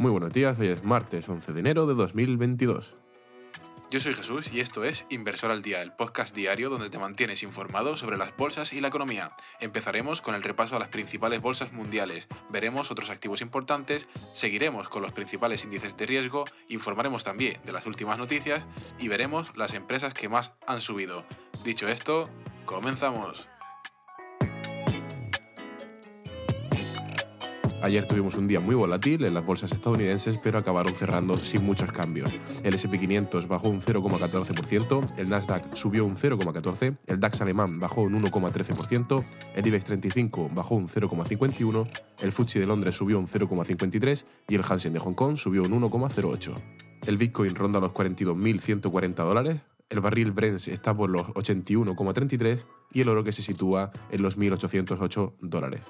Muy buenos días, hoy es martes 11 de enero de 2022. Yo soy Jesús y esto es Inversor al Día, el podcast diario donde te mantienes informado sobre las bolsas y la economía. Empezaremos con el repaso a las principales bolsas mundiales, veremos otros activos importantes, seguiremos con los principales índices de riesgo, informaremos también de las últimas noticias y veremos las empresas que más han subido. Dicho esto, comenzamos. Ayer tuvimos un día muy volátil en las bolsas estadounidenses, pero acabaron cerrando sin muchos cambios. El SP500 bajó un 0,14%, el Nasdaq subió un 0,14%, el DAX alemán bajó un 1,13%, el IBEX 35 bajó un 0,51%, el FTSE de Londres subió un 0,53% y el Hansen de Hong Kong subió un 1,08%. El Bitcoin ronda los 42.140 dólares, el barril Brent está por los 81,33 y el oro que se sitúa en los 1.808 dólares.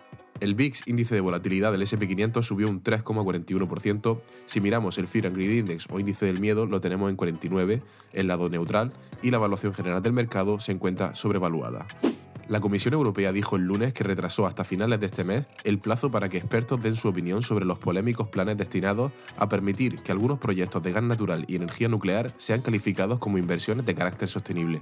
El VIX, índice de volatilidad del SP500, subió un 3,41%. Si miramos el Fear and Greed Index o índice del miedo, lo tenemos en 49, el lado neutral, y la evaluación general del mercado se encuentra sobrevaluada. La Comisión Europea dijo el lunes que retrasó hasta finales de este mes el plazo para que expertos den su opinión sobre los polémicos planes destinados a permitir que algunos proyectos de gas natural y energía nuclear sean calificados como inversiones de carácter sostenible.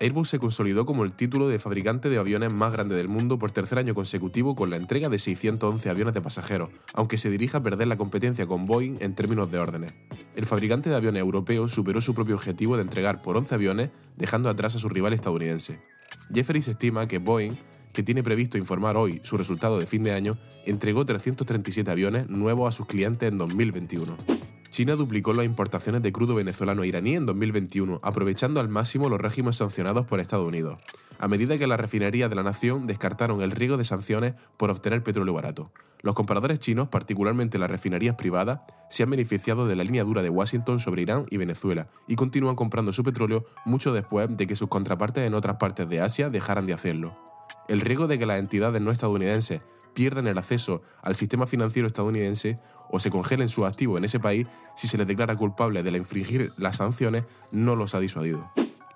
Airbus se consolidó como el título de fabricante de aviones más grande del mundo por tercer año consecutivo con la entrega de 611 aviones de pasajeros, aunque se dirija a perder la competencia con Boeing en términos de órdenes. El fabricante de aviones europeo superó su propio objetivo de entregar por 11 aviones, dejando atrás a su rival estadounidense. Jefferies estima que Boeing, que tiene previsto informar hoy su resultado de fin de año, entregó 337 aviones nuevos a sus clientes en 2021. China duplicó las importaciones de crudo venezolano e iraní en 2021, aprovechando al máximo los regímenes sancionados por Estados Unidos, a medida que las refinerías de la nación descartaron el riesgo de sanciones por obtener petróleo barato. Los compradores chinos, particularmente las refinerías privadas, se han beneficiado de la línea dura de Washington sobre Irán y Venezuela y continúan comprando su petróleo mucho después de que sus contrapartes en otras partes de Asia dejaran de hacerlo. El riesgo de que las entidades no estadounidenses pierdan el acceso al sistema financiero estadounidense o se congelen sus activos en ese país si se les declara culpable de infringir las sanciones no los ha disuadido.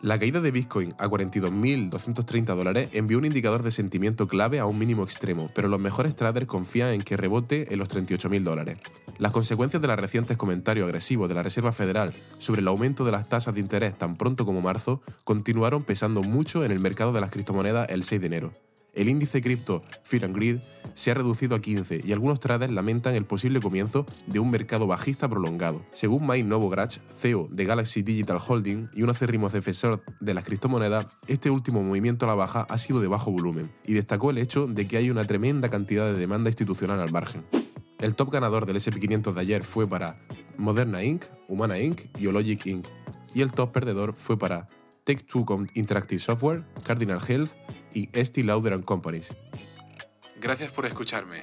La caída de Bitcoin a 42.230 dólares envió un indicador de sentimiento clave a un mínimo extremo, pero los mejores traders confían en que rebote en los 38.000 dólares. Las consecuencias de los recientes comentarios agresivos de la Reserva Federal sobre el aumento de las tasas de interés tan pronto como marzo continuaron pesando mucho en el mercado de las criptomonedas el 6 de enero. El índice cripto Fear and Greed se ha reducido a 15 y algunos traders lamentan el posible comienzo de un mercado bajista prolongado. Según Mike Novogratz, CEO de Galaxy Digital Holding y un acérrimo defensor de las criptomonedas, este último movimiento a la baja ha sido de bajo volumen y destacó el hecho de que hay una tremenda cantidad de demanda institucional al margen. El top ganador del SP500 de ayer fue para Moderna Inc., Humana Inc. y Ologic Inc. Y el top perdedor fue para Tech2 Interactive Software, Cardinal Health y Estee Lauder Companies. Gracias por escucharme.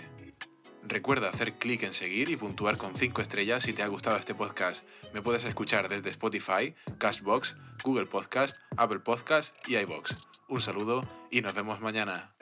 Recuerda hacer clic en seguir y puntuar con 5 estrellas si te ha gustado este podcast. Me puedes escuchar desde Spotify, Cashbox, Google Podcast, Apple Podcast y iBox. Un saludo y nos vemos mañana.